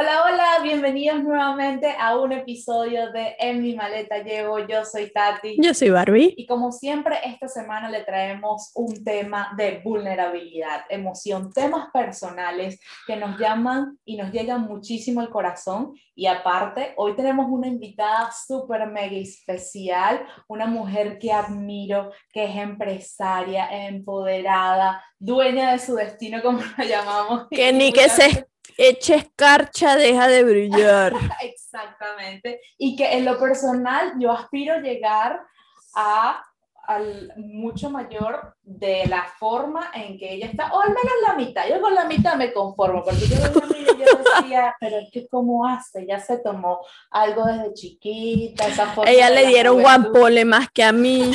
Hola, hola, bienvenidos nuevamente a un episodio de En mi maleta llevo. Yo soy Tati. Yo soy Barbie. Y como siempre, esta semana le traemos un tema de vulnerabilidad, emoción, temas personales que nos llaman y nos llegan muchísimo al corazón. Y aparte, hoy tenemos una invitada súper mega especial, una mujer que admiro, que es empresaria, empoderada, dueña de su destino, como la llamamos. Que ni que se eche escarcha, deja de brillar. Exactamente. Y que en lo personal yo aspiro llegar a al mucho mayor de la forma en que ella está, o al menos la mitad. Yo con la mitad me conformo, porque yo, yo decía, pero es que cómo hace, ya se tomó algo desde chiquita, esa forma Ella le dieron guapole más que a mí.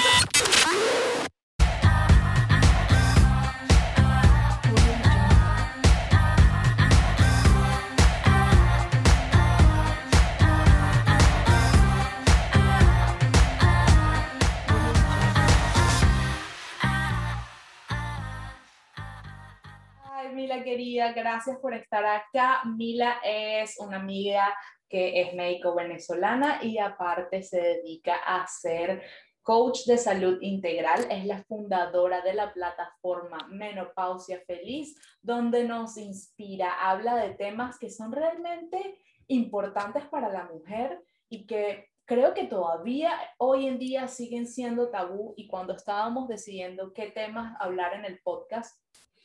Gracias por estar acá. Mila es una amiga que es médico venezolana y aparte se dedica a ser coach de salud integral. Es la fundadora de la plataforma Menopausia Feliz, donde nos inspira, habla de temas que son realmente importantes para la mujer y que creo que todavía hoy en día siguen siendo tabú y cuando estábamos decidiendo qué temas hablar en el podcast,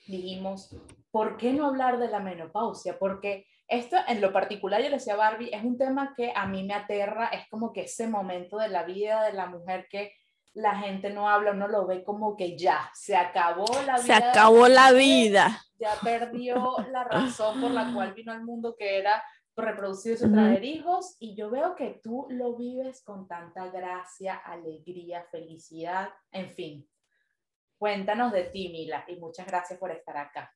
dijimos, ¿por qué no hablar de la menopausia? Porque esto en lo particular, yo le decía a Barbie, es un tema que a mí me aterra, es como que ese momento de la vida de la mujer que la gente no habla, no lo ve como que ya, se acabó la vida. Se acabó la vida. Ya perdió la razón por la cual vino al mundo, que era reproducirse y traer hijos, y yo veo que tú lo vives con tanta gracia, alegría, felicidad, en fin. Cuéntanos de ti, Mila, y muchas gracias por estar acá.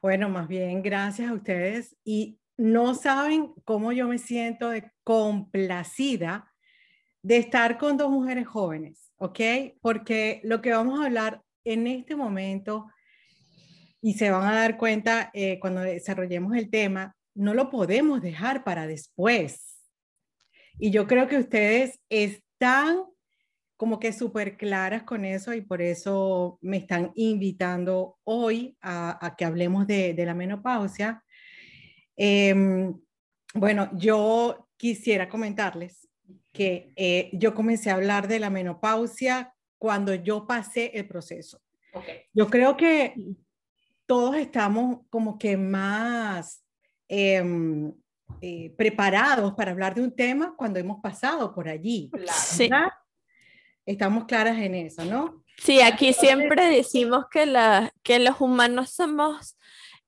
Bueno, más bien gracias a ustedes y no saben cómo yo me siento de complacida de estar con dos mujeres jóvenes, ¿ok? Porque lo que vamos a hablar en este momento, y se van a dar cuenta eh, cuando desarrollemos el tema, no lo podemos dejar para después. Y yo creo que ustedes están como que súper claras con eso y por eso me están invitando hoy a, que hablemos de, la menopausia. Em, bueno, yo quisiera comentarles que eh, yo comencé a hablar de la menopausia cuando yo pasé el proceso. Yo creo que todos estamos como que más em, eh, preparados para hablar de un tema cuando hemos pasado por allí. Claro. Estamos claras en eso, ¿no? Sí, aquí siempre decimos que, la, que los humanos somos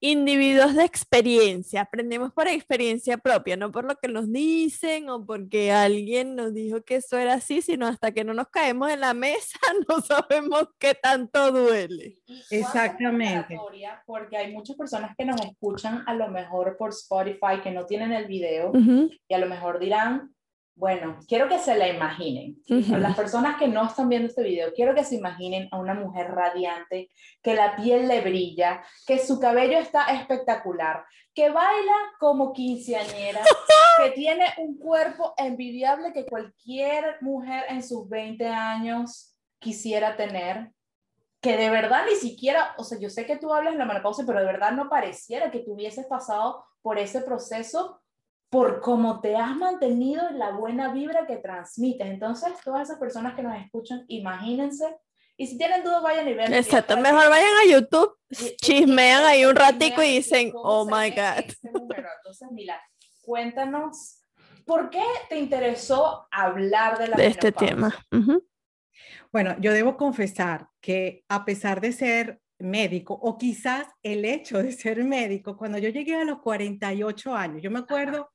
individuos de experiencia, aprendemos por experiencia propia, no por lo que nos dicen o porque alguien nos dijo que eso era así, sino hasta que no nos caemos en la mesa no sabemos qué tanto duele. Exactamente. Porque hay muchas personas que nos escuchan a lo mejor por Spotify que no tienen el video y a lo mejor dirán, bueno, quiero que se la imaginen. Las personas que no están viendo este video, quiero que se imaginen a una mujer radiante, que la piel le brilla, que su cabello está espectacular, que baila como quinceañera, que tiene un cuerpo envidiable que cualquier mujer en sus 20 años quisiera tener, que de verdad ni siquiera, o sea, yo sé que tú hablas de la menopausia, pero de verdad no pareciera que tú hubieses pasado por ese proceso por cómo te has mantenido en la buena vibra que transmites. Entonces, todas esas personas que nos escuchan, imagínense. Y si tienen dudas, vayan y vean. Exacto, mejor vayan a YouTube, chismean ahí un ratico y dicen, oh my God. Entonces, mira, cuéntanos, ¿por qué te interesó hablar de, la de este tema? Bueno, yo debo confesar que a pesar de ser médico o quizás el hecho de ser médico, cuando yo llegué a los 48 años, yo me acuerdo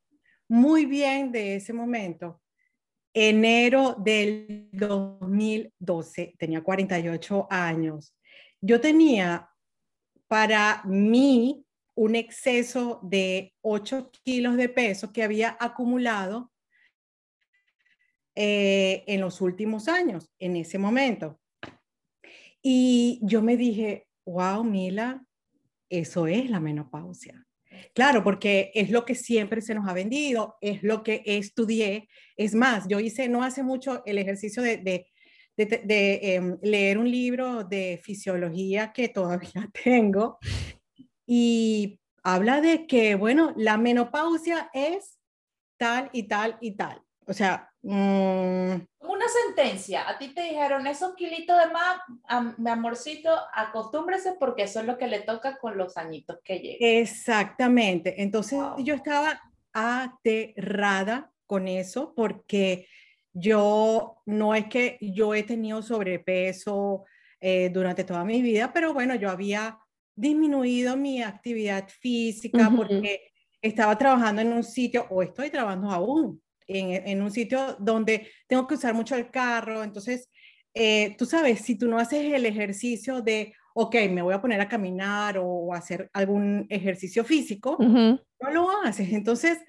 muy bien de ese momento. Enero del 2012, tenía 48 años. Yo tenía para mí un exceso de 8 kilos de peso que había acumulado eh, en los últimos años, en ese momento. Y yo me dije, wow, Mila, eso es la menopausia. Claro, porque es lo que siempre se nos ha vendido, es lo que estudié. Es más, yo hice no hace mucho el ejercicio de, em, leer un libro de fisiología que todavía tengo y habla de que, bueno, la menopausia es tal y tal y tal. O sea, mm, una sentencia. A ti te dijeron esos kilitos de más, mi amorcito, acostúmbrese porque eso es lo que le toca con los añitos que llegan. Exactamente. Entonces yo estaba aterrada con eso porque yo no es que yo he tenido sobrepeso eh, durante toda mi vida, pero bueno, yo había disminuido mi actividad física porque estaba trabajando en un sitio, o estoy trabajando aún, en, en un sitio donde tengo que usar mucho el carro. Entonces, eh, tú sabes, si tú no haces el ejercicio de, ok, me voy a poner a caminar o hacer algún ejercicio físico, no lo haces. Entonces,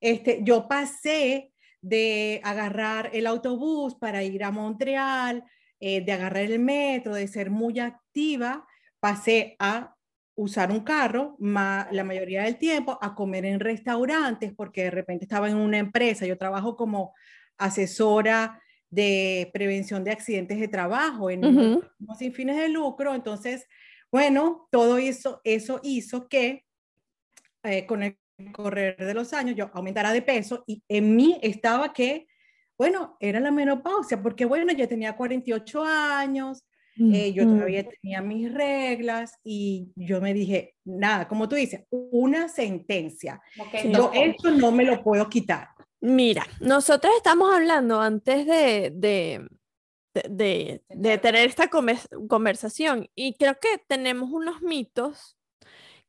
este, yo pasé de agarrar el autobús para ir a Montreal, eh, de agarrar el metro, de ser muy activa, pasé a usar un carro la mayoría del tiempo, a comer en restaurantes, porque de repente estaba en una empresa, yo trabajo como asesora de prevención de accidentes de trabajo en uh sin fines de lucro, entonces, bueno, todo eso, eso hizo que eh, con el correr de los años yo aumentara de peso y en mí estaba que, bueno, era la menopausia, porque bueno, ya tenía 48 años, eh, yo todavía tenía mis reglas y yo me dije, nada, como tú dices, una sentencia. yo esto no me lo puedo quitar. Mira, nosotros estamos hablando antes de, de, de, de tener esta conversación y creo que tenemos unos mitos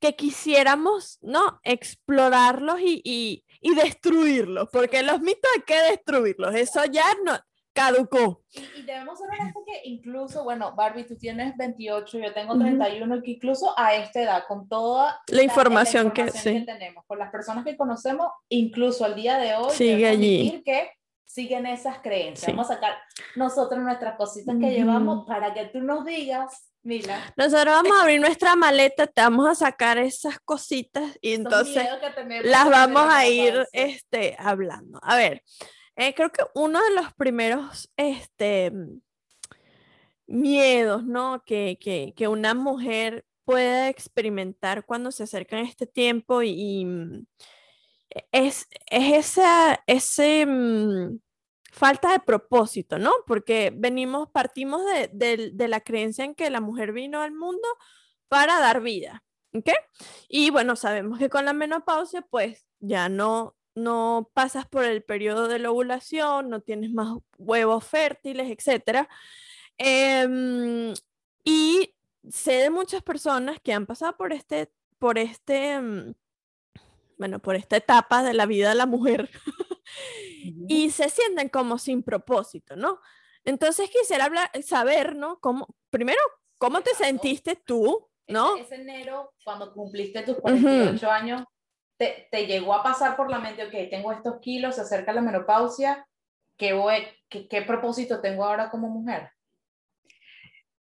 que quisiéramos, ¿no? Explorarlos y, y, y destruirlos, porque los mitos hay que destruirlos, eso ya no, caducó. Y, debemos ser honestos que incluso, bueno, Barbie, tú tienes 28, yo tengo 31, que incluso a esta edad, con toda la, información, que, sí. tenemos, con las personas que conocemos, incluso al día de hoy, sigue allí. que siguen esas creencias. Vamos a sacar nosotros nuestras cositas que llevamos para que tú nos digas Mila. Nosotros vamos a abrir nuestra maleta, te vamos a sacar esas cositas y entonces las vamos a ir este, hablando. A ver, eh, creo que uno de los primeros este, miedos ¿no? que, que, que una mujer puede experimentar cuando se acerca en este tiempo y, mm, es, es esa, ese mm, falta de propósito, ¿no? Porque venimos, partimos de, de, de, la creencia en que la mujer vino al mundo para dar vida, ¿ok? Y bueno, sabemos que con la menopausia, pues ya no, no pasas por el periodo de la ovulación, no tienes más huevos fértiles, etc. Em, y sé de muchas personas que han pasado por este, por este, mm, bueno, por esta etapa de la vida de la mujer y se sienten como sin propósito, ¿no? Entonces quisiera hablar, saber, ¿no? Cómo, primero, ¿cómo te sentiste tú, ¿no? Ese, enero, cuando cumpliste tus 48 años, te, llegó a pasar por la mente, ok, tengo estos kilos, se acerca la menopausia, ¿qué, voy, qué, propósito tengo ahora como mujer?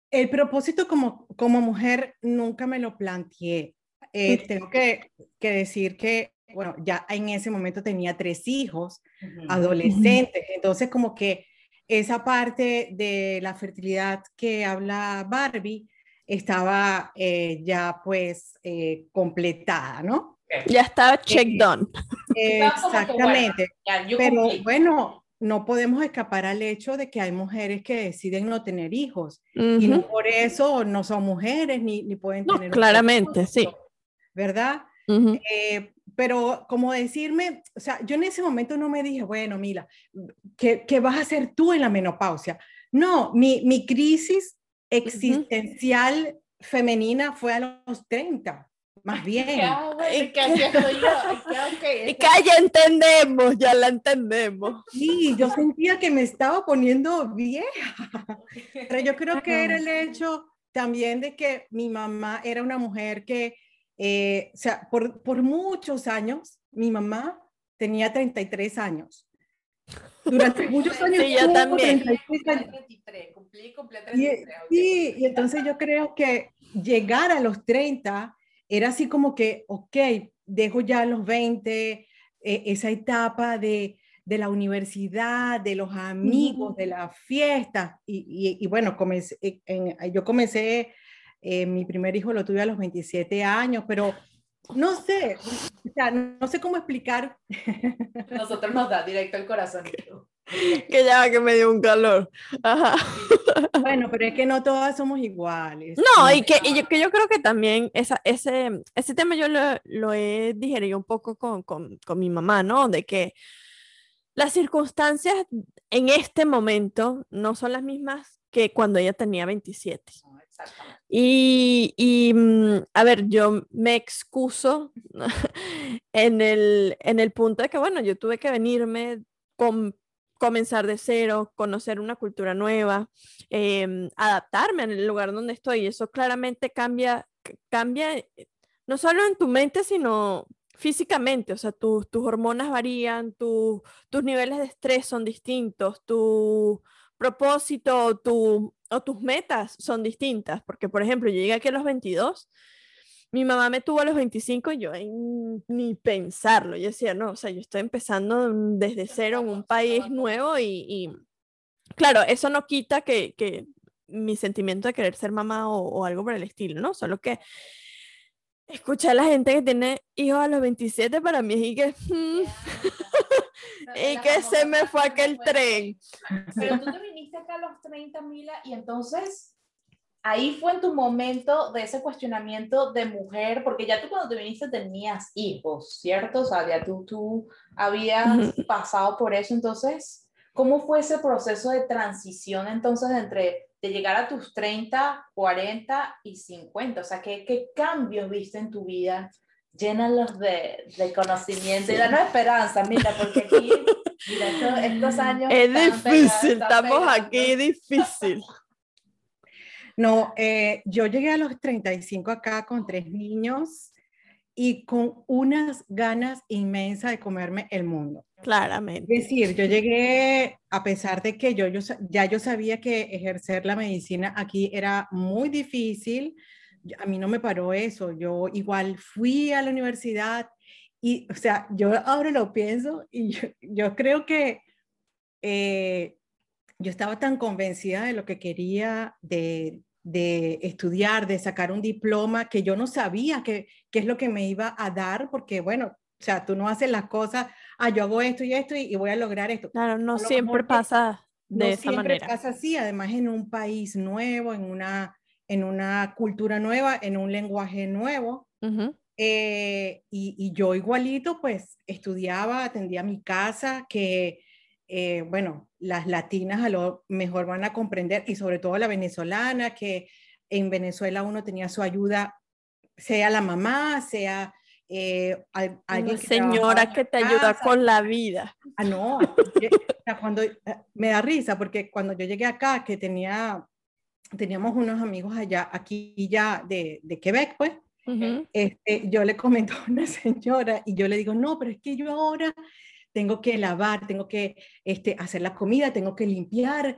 El propósito como, como mujer nunca me lo planteé. Eh, tengo que, que, decir que, bueno, ya en ese momento tenía tres hijos, adolescentes, entonces como que esa parte de la fertilidad que habla Barbie estaba eh, ya pues eh, completada, ¿no? Ya estaba check done. Exactamente. Pero bueno, no podemos escapar al hecho de que hay mujeres que deciden no tener hijos y no por eso no son mujeres ni, ni pueden tener. claramente, sí. ¿Verdad? Eh, pero como decirme, o sea, yo en ese momento no me dije, bueno, Mila, ¿qué, qué vas a hacer tú en la menopausia? No, mi, mi crisis existencial femenina fue a los 30 más bien. Y que ya entendemos, ya la entendemos. Sí, yo sentía que me estaba poniendo vieja. Pero yo creo que era el hecho también de que mi mamá era una mujer que, eh, o sea, por, por muchos años, mi mamá tenía 33 años. Durante muchos años. Sí, yo también. cumplí, cumplí 33, y, sí, y entonces yo creo que llegar a los 30 era así como que, ok, dejo ya los 20, eh, esa etapa de, de, la universidad, de los amigos, de la fiesta. Y, y, bueno, comencé, en, yo comencé, eh, mi primer hijo lo tuve a los 27 años, pero no sé, o sea, no sé cómo explicar. Nosotros nos da directo el corazón. que ya que me dio un calor. Bueno, pero es que no todas somos iguales. No, y que, y yo, que yo creo que también esa, ese, ese tema yo lo, lo he digerido un poco con, con, con mi mamá, ¿no? De que las circunstancias en este momento no son las mismas que cuando ella tenía 27. Y, y, mm, a ver, yo me excuso en el, en el punto de que, bueno, yo tuve que venirme con comenzar de cero, conocer una cultura nueva, em, adaptarme el lugar donde estoy. Eso claramente cambia, cambia eh, no solo en tu mente, sino físicamente. O sea, tus hormonas varían, tus niveles de estrés son distintos, tu propósito tu, o tus metas son distintas. Porque, por ejemplo, yo llegué aquí a los 22 mi mamá me tuvo a los 25 y yo ni pensarlo. Yo decía, no, o sea, yo estoy empezando desde cero en un país nuevo y, claro, eso no quita que, que, mi sentimiento de querer ser mamá o, algo por el estilo, ¿no? Solo que escuchar a la gente que tiene hijos a los 27 para mí y que... Mm, y que se me fue aquel tren. Pero tú te viniste acá a los 30, Mila, y entonces ahí fue en tu momento de ese cuestionamiento de mujer, porque ya tú cuando te viniste tenías hijos, ¿cierto? O sea, ya tú, tú habías pasado por eso, entonces, ¿cómo fue ese proceso de transición entonces entre de llegar a tus 30, 40 y 50? O sea, ¿qué, qué cambios viste en tu vida? Llénalos de, de conocimiento y danos esperanza, mira, porque aquí, mira, estos, años... Es difícil, estamos aquí, difícil. No, eh, yo llegué a los 35 acá con tres niños y con unas ganas inmensas de comerme el mundo. Claramente. Es decir, yo llegué, a pesar de que yo, yo ya yo sabía que ejercer la medicina aquí era muy difícil, a mí no me paró eso. Yo igual fui a la universidad y, o sea, yo ahora lo pienso y yo, creo que eh, yo estaba tan convencida de lo que quería, de, estudiar, de sacar un diploma, que yo no sabía qué es lo que me iba a dar, porque bueno, o sea, tú no haces las cosas, ah, yo hago esto y esto y, voy a lograr esto. Claro, no siempre pasa de no esa siempre manera. pasa así, además en un país nuevo, en una, en una cultura nueva, en un lenguaje nuevo. Eh, y, y, yo igualito, pues estudiaba, atendía mi casa, que eh, bueno, las latinas a lo mejor van a comprender, y sobre todo la venezolana, que en Venezuela uno tenía su ayuda, sea la mamá, sea eh, alguien que señora que te ayuda con la vida. Ah, no, cuando, eh, me da risa porque cuando yo llegué acá, que tenía, teníamos unos amigos allá, aquí ya de, de Quebec, pues, este, yo le comento a una señora y yo le digo, no, pero es que yo ahora tengo que lavar, tengo que este, hacer la comida, tengo que limpiar.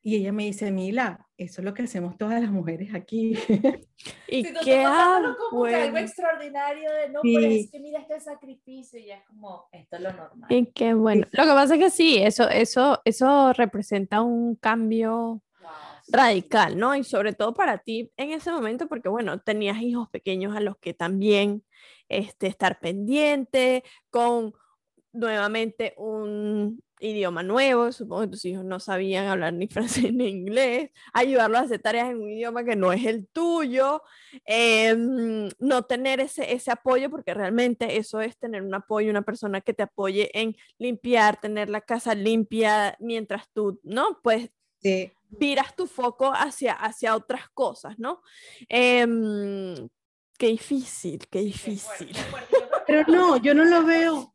Y ella me dice, Mila, eso es lo que hacemos todas las mujeres aquí. ¿Y si qué como algo extraordinario de, no, pero es que mira este sacrificio y es como, esto es lo normal. Y qué bueno. Lo que pasa es que sí, eso, eso, eso representa un cambio radical, ¿no? Y sobre todo para ti en ese momento, porque bueno, tenías hijos pequeños a los que también este, estar pendiente, con nuevamente un idioma nuevo, supongo que tus hijos no sabían hablar ni francés ni inglés, ayudarlos a hacer tareas en un idioma que no es el tuyo, em, no tener ese, ese apoyo, porque realmente eso es tener un apoyo, una persona que te apoye en limpiar, tener la casa limpia mientras tú, ¿no? Pues sí. viras tu foco hacia, hacia otras cosas, ¿no? Em, qué difícil, qué difícil. Pero no, yo no lo veo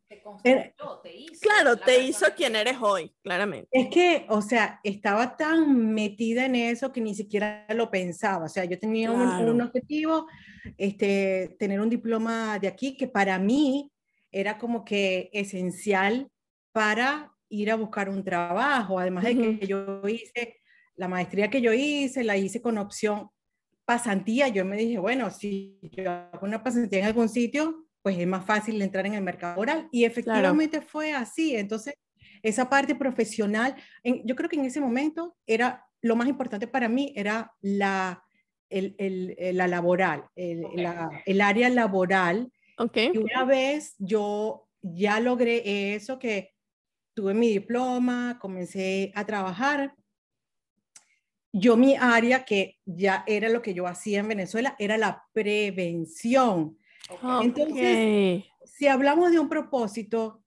claro, te hizo quien eres hoy, claramente. Es que, o sea, estaba tan metida en eso que ni siquiera lo pensaba. O sea, yo tenía un, objetivo, este, tener un diploma de aquí, que para mí era como que esencial para ir a buscar un trabajo. Además de que yo hice la maestría que yo hice, la hice con opción pasantía. Yo me dije, bueno, si yo hago una pasantía en algún sitio, pues es más fácil entrar en el mercado laboral. Y efectivamente fue así. Entonces, esa parte profesional, yo creo que en ese momento era lo más importante para mí, era la, el, el, la laboral, el, el, área laboral. Okay. Y una vez yo ya logré eso, que tuve mi diploma, comencé a trabajar. Yo mi área, que ya era lo que yo hacía en Venezuela, era la prevención. Entonces, si hablamos de un propósito,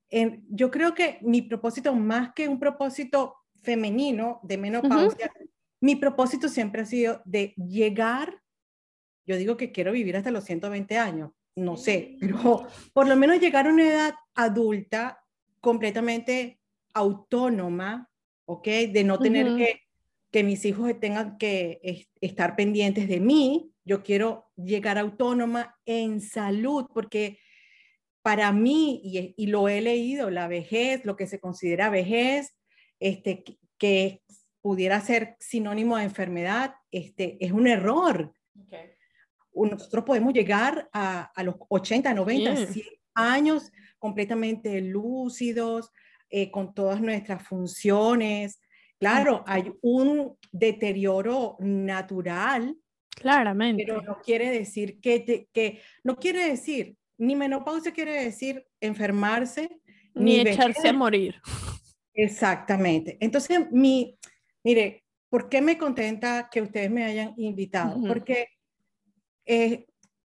yo creo que mi propósito, más que un propósito femenino de menopausia, mi propósito siempre ha sido de llegar, yo digo que quiero vivir hasta los 120 años, no sé, pero por lo menos llegar a una edad adulta completamente autónoma, ¿ok? De no tener que, que mis hijos tengan que estar pendientes de mí, yo quiero llegar autónoma en salud, porque para mí, y, lo he leído, la vejez, lo que se considera vejez, este, que pudiera ser sinónimo de enfermedad, este, es un error. Nosotros podemos llegar a, a los 80, 90, 100 años completamente lúcidos, eh, con todas nuestras funciones. Claro, hay un deterioro natural Claramente. Pero no quiere decir que, que no quiere decir, ni menopausia quiere decir enfermarse, ni, echarse a morir. Exactamente. Entonces, mi, mire, ¿por qué me contenta que ustedes me hayan invitado? Porque eh,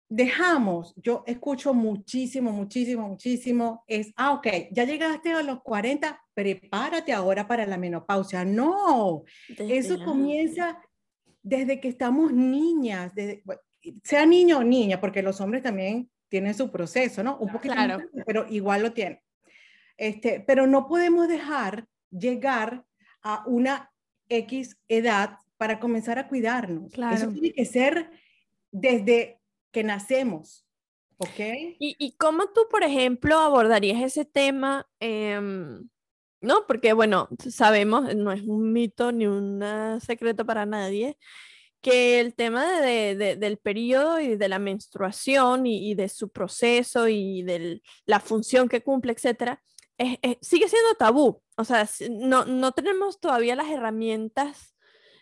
dejamos, yo escucho muchísimo, muchísimo, muchísimo, es, ah, ok, ya llegaste a los 40, prepárate ahora para la menopausia. No, eso comienza desde que estamos niñas, sea niño o niña, porque los hombres también tienen su proceso, ¿no? Un poquito, claro. pero igual lo tienen. Este, pero no podemos dejar llegar a una X edad para comenzar a cuidarnos. Claro. Eso tiene que ser desde que nacemos. ¿Ok? ¿Y, y cómo tú, por ejemplo, abordarías ese tema? Eh, ¿no? Porque, bueno, sabemos, no es un mito ni un secreto para nadie, que el tema de, del periodo y de la menstruación y, de su proceso y de la función que cumple, etcétera, sigue siendo tabú. O sea, no, no tenemos todavía las herramientas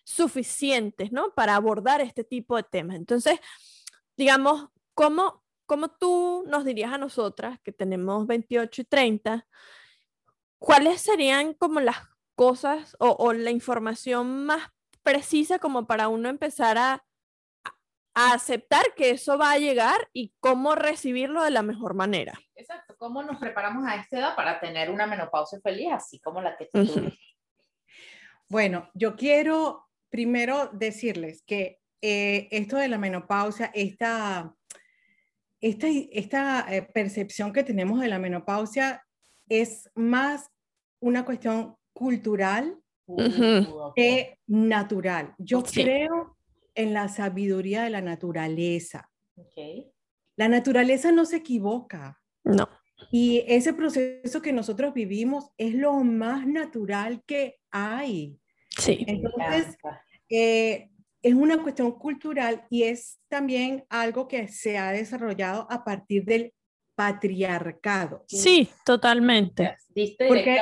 suficientes, ¿no? Para abordar este tipo de temas. Entonces, digamos, ¿cómo, cómo tú nos dirías a nosotras, que tenemos 28 y 30, ¿cuáles serían como las cosas o, la información más precisa como para uno empezar a, a, aceptar que eso va a llegar y cómo recibirlo de la mejor manera? Exacto, cómo nos preparamos a esta edad para tener una menopausia feliz, así como la que tú Bueno, yo quiero primero decirles que eh, esto de la menopausia, esta, esta, esta eh, percepción que tenemos de la menopausia es más una cuestión cultural que natural. Yo creo en la sabiduría de la naturaleza. La naturaleza no se equivoca. No. Y ese proceso que nosotros vivimos es lo más natural que hay. Sí. Entonces, eh, es una cuestión cultural y es también algo que se ha desarrollado a partir del patriarcado. Sí, totalmente. Porque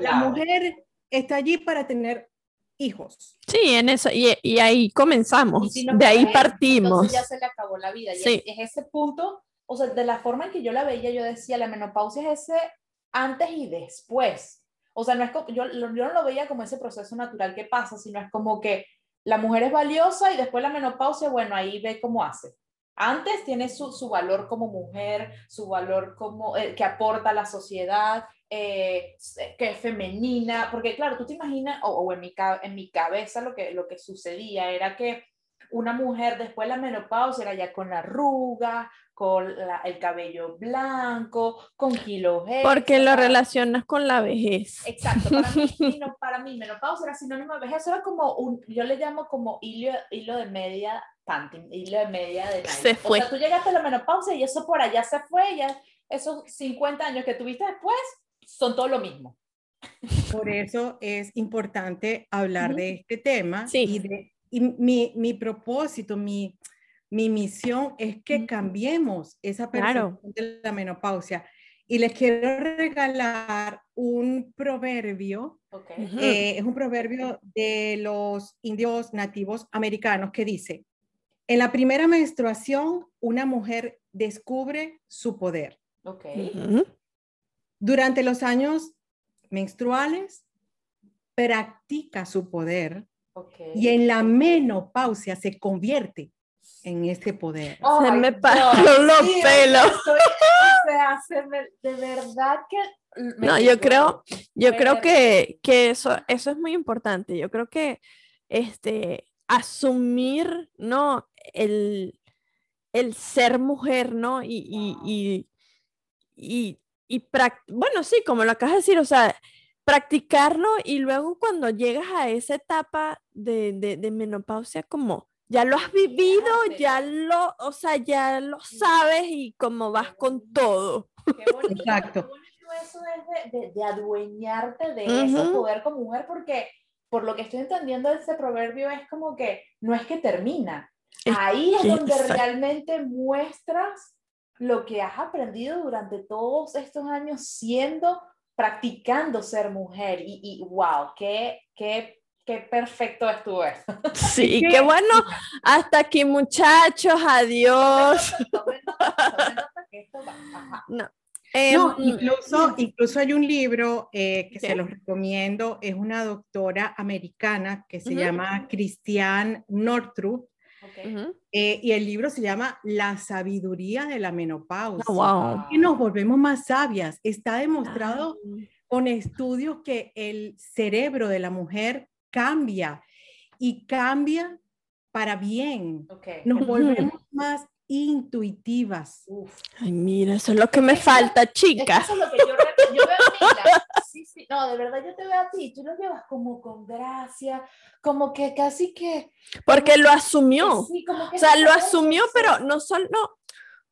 la mujer está allí para tener hijos. Sí, en eso, y, ahí comenzamos, de ahí partimos. ya se le acabó la vida. Y es, ese punto, o sea, de la forma en que yo la veía, yo decía, la menopausia es ese antes y después. O sea, no es como, yo, yo no lo veía como ese proceso natural que pasa, sino es como que la mujer es valiosa y después la menopausia, bueno, ahí ve cómo hace. Antes tiene su, su valor como mujer, su valor como eh, que aporta a la sociedad, eh, que es femenina, porque claro, tú te imaginas, o, en, mi, en mi cabeza lo que, lo que sucedía era que una mujer después de la menopausia era ya con la arruga, con el cabello blanco, con kilos Porque lo relacionas con la vejez. Exacto, para mí, para mí menopausia era sinónimo de vejez, era como un, yo le llamo como hilo, hilo de media panting, hilo de media de Se fue. O sea, tú llegaste a la menopausia y eso por allá se fue, ya esos 50 años que tuviste después son todo lo mismo. Por eso es importante hablar de este tema y, de, y mi, mi, propósito, mi, mi misión es que cambiemos esa Claro. percepción de la menopausia. Y les quiero regalar un proverbio, eh, es un proverbio de los indios nativos americanos que dice, en la primera menstruación, una mujer descubre su poder. Durante los años menstruales, practica su poder Y en la menopausia se convierte en ese poder. Se Ay, me pararon los sí, pelos. estoy- o sea, se me- de verdad que... me No, yo creo, yo creo que, que eso, eso es muy importante. Yo creo que este, asumir, ¿no? El, el ser mujer, ¿no? Y, y, Wow. y, y, y prac- bueno, sí, como lo acabas de decir, o sea, practicarlo y luego cuando llegas a esa etapa de, de, de menopausia, como ya lo has vivido, ya lo, o sea, ya lo sabes y como vas con todo. Qué bonito, Exacto. qué bonito eso es de, de- de adueñarte de ese Ujú. poder como mujer, porque por lo que estoy entendiendo de ese proverbio es como que no es que termina. Ahí es donde exacto. realmente muestras lo que has aprendido durante todos estos años siendo, practicando ser mujer. Y, y wow, qué, qué, qué perfecto estuvo eso. Sí, que- qué bueno. Hasta aquí, muchachos. Adiós. No, Em, incluso, incluso hay un libro eh, que se los recomiendo, es una doctora americana que se llama Christiane Eh, y el libro se llama La sabiduría de la menopausia. Ah, wow. Que nos volvemos más sabias. Está demostrado Ah, con estudios que el cerebro de la mujer cambia y cambia para bien. Ok. Nos volvemos más intuitivas. Uf. Ay, mira, eso es lo que me falta, Es que eso es lo que yo, yo veo a Mila. Sí, sí, no, de verdad yo te veo a ti, tú lo llevas como con gracia, como que casi que... Porque lo asumió. sí, como que O sea, lo asumió, pero no solo.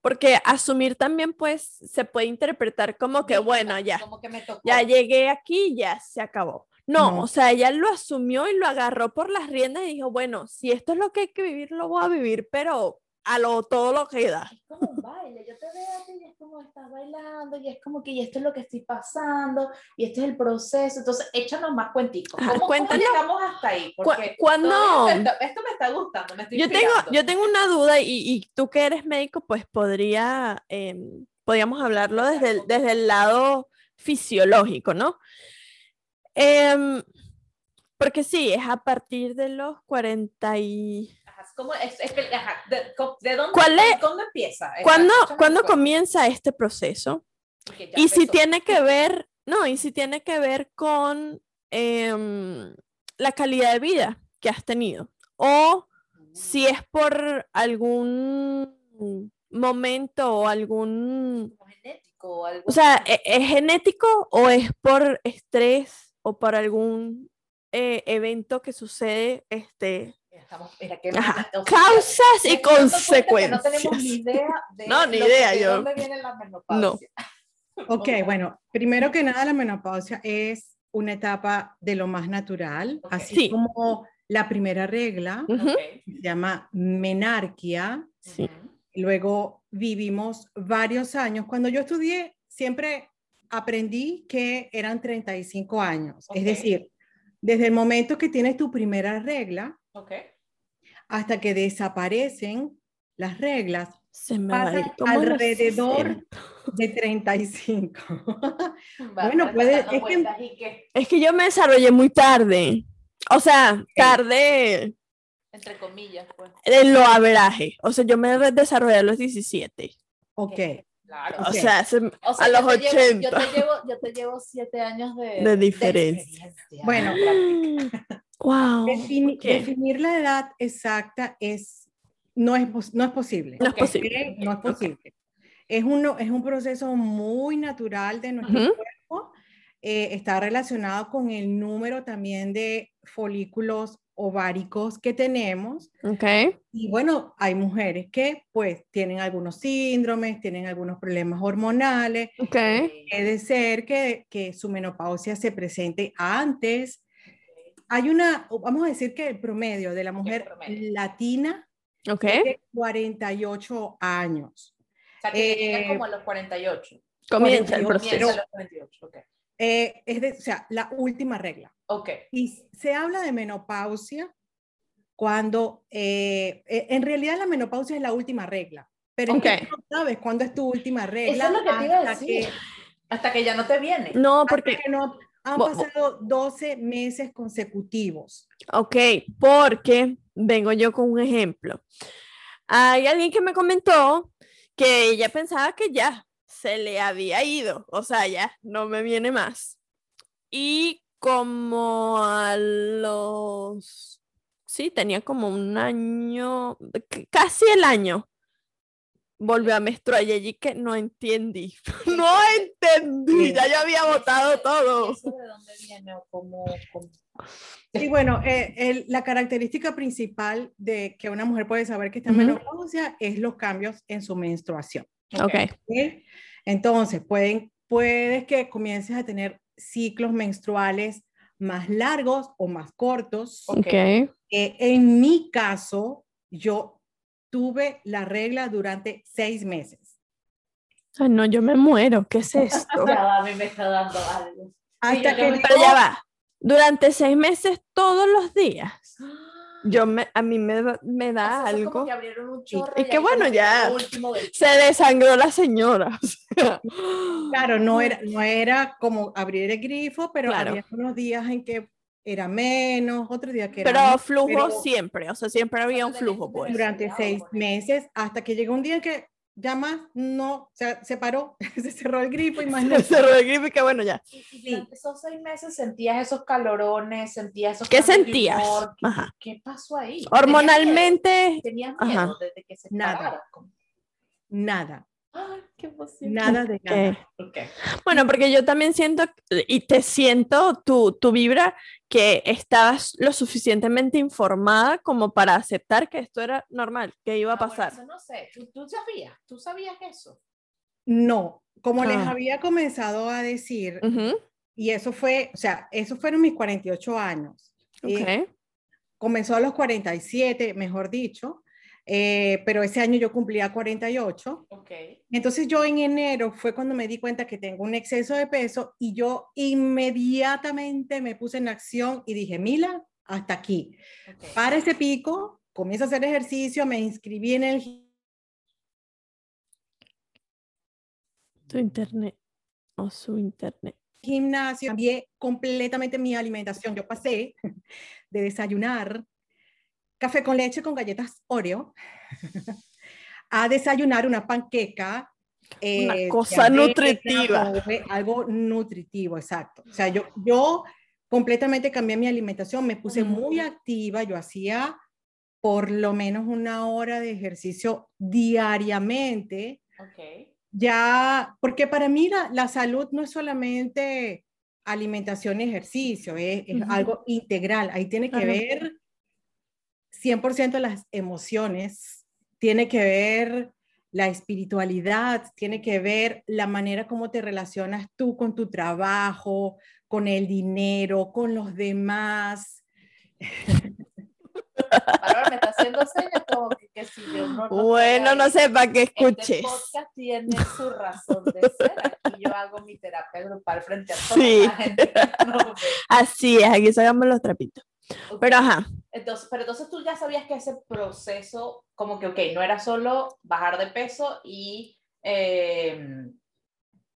Porque asumir también, pues, se puede interpretar como que, bueno, ya, Como que me tocó. ya llegué aquí, ya se acabó. No, No. o sea, ella lo asumió y lo agarró por las riendas y dijo, bueno, si esto es lo que hay que vivir, lo voy a vivir, pero a lo todo lo que da. Es como un baile, yo te veo a ti y es como estás bailando y es como que y esto es lo que estoy pasando y este es el proceso, entonces échanos más cuenticos. ¿Cómo, cómo llegamos hasta ahí? Cu- Porque cuándo- todavía me está- esto me está gustando, me estoy Yo tengo, yo tengo una duda y, y tú que eres médico, pues podría, em, podríamos hablarlo desde el, desde el lado fisiológico, ¿no? Em, porque sí, es a partir de los 40 y... Ajá, es como- es- es que- ajá, de, co- ¿de dónde, ¿Cuál es- ¿cuándo empieza? ¿Cuándo, échanos ¿cuándo cuenta. comienza este proceso? Y si tiene que ver, no, y si tiene que ver con em, la calidad de vida que has tenido. O si es por algún momento o algún... Genético o algo. O sea, ¿e- ¿es genético o es por estrés o por algún eh, evento que sucede? Este, Estamos, mira, causas y No tenemos consecuencias. ni idea de, No, ni idea, que- de yo- dónde viene la menopausia. Ok, bueno, primero que nada la menopausia es una etapa de lo más natural, así Sí. como la primera regla, se llama menarquia. Sí. Luego vivimos varios años. Cuando yo estudié, siempre aprendí que eran 35 años. Es decir, desde el momento que tienes tu primera regla Ok. hasta que desaparecen las reglas, Se me va a ir pasan alrededor 60. de 35. Va, Bueno, puede- es que- Es que yo me desarrollé muy tarde. O sea, tarde entre comillas, pues. en lo averaje. O sea, yo me desarrollé a los 17. ok. Claro. O Ok. sea, se- O sea, a yo los te llevo- 80. yo, te llevo, yo te llevo siete años de, De diferencia. experiencia, Bueno. wow. Defini- ¿qué? Definir la edad exacta es, no, es, no es posible. No es posible. No es posible. Es, un, es un proceso muy natural de nuestro Ujú. cuerpo. eh, está relacionado con el número también de folículos ováricos que tenemos. Ok. Y bueno, hay mujeres que pues tienen algunos síndromes, tienen algunos problemas hormonales. Ok. Puede ser que, que su menopausia se presente antes. Hay una, vamos a decir que el promedio de la mujer promedio. latina Ok. de 48 años. O sea, que llega Eh, como a los 48. Comienza el 48, proceso. Comienza a los 48, ok. Eh, es de, o sea, la última regla. Ok, Y se habla de menopausia cuando, eh, eh, en realidad la menopausia es la última regla, pero es que Ok. tú no sabes cuándo es tu última regla. Eso es lo que te iba a hasta decir. que- hasta que ya no te viene. No, hasta porque, que no han Bo- pasado 12 meses consecutivos. ok, porque vengo yo con un ejemplo. Hay alguien que me comentó que ella pensaba que ya se le había ido, o sea, ya no me viene más. Y como a los, sí, tenía como un año, casi el año, volvió a menstruar y allí que no entendí, no entendí, ya yo había votado todo. ¿Eso de dónde viene cómo? cómo? Y bueno, eh, el- la característica principal de que una mujer puede saber que está en menopausia es los cambios en su menstruación. Ok, ¿ok? Entonces, pueden, puedes que comiences a tener ciclos menstruales más largos o más cortos. Ok. ok. Eh, en mi caso, yo tuve la regla durante seis meses. Ay, no, yo me muero, ¿qué es esto? Ya va, a mí me está dando algo. Hasta yo que me- Pero ya va, durante seis meses todos los días. Yo me, a mí me, da- me da como algo. que abrieron un Sí. chorro Es y que bueno, ya. Se desangró la señora. Claro, no era, no era como abrir el grifo, pero Claro. había unos días en que era menos, otros días que era Pero más, flujo pero siempre, o sea, siempre había un tenías flujo, pues. durante seis meses, hasta que llegó un día que ya más no, se, se paró, se cerró el grifo y más no. Se cerró el grifo y que bueno, ya. Y, y durante esos seis meses sentías esos calorones, sentías esos ¿Qué sentías? humor. ¿Qué, Ajá. qué pasó ahí? Hormonalmente, Tenías Ajá. miedo, desde que se Nada. parara. como, Nada, Ay, qué emoción. nada de nada. ok. Ok. Bueno, porque yo también siento y te siento tu, tu vibra que estabas lo suficientemente informada como para aceptar que esto era normal, que iba a Ah, bueno, pasar. eso no sé, ¿Tú, tú sabías, tú sabías eso. No, como les Ah. había comenzado a decir, Ujú, y eso fue, o sea, esos fueron mis 48 años. Eh, ok. comenzó a los 47, mejor dicho, eh, pero ese año yo cumplía 48. Ok. Entonces yo en enero fue cuando me di cuenta que tengo un exceso de peso y yo inmediatamente me puse en acción y dije, Mila, hasta aquí. ok. Para ese pico, comienzo a hacer ejercicio, me inscribí en el Tu internet o su internet. gimnasio, cambié completamente mi alimentación. Yo pasé de desayunar café con leche con galletas Oreo a desayunar una panqueca. Una de cosa nutritiva. Algo nutritivo, exacto. O sea, yo, yo completamente cambié mi alimentación, me puse muy activa, yo hacía por lo menos una hora de ejercicio diariamente Ok. ya, porque para mí la, la salud no es solamente alimentación y ejercicio, es, es Ujú. algo integral. Ahí tiene que Claro. ver 100% las emociones, tiene que ver la espiritualidad, tiene que ver la manera como te relacionas tú con tu trabajo, con el dinero, con los demás. Bárbara me está haciendo señas como que, que si yo no. no Bueno, no sé, para que Este escuches. podcast tiene su razón de ser. Aquí yo hago mi terapia grupal frente a toda Sí. la gente no. Así es, aquí sacamos los trapitos. Ok. Pero ajá, Entonces, pero entonces tú ya sabías que ese proceso, como que, ok, no era solo bajar de peso y eh,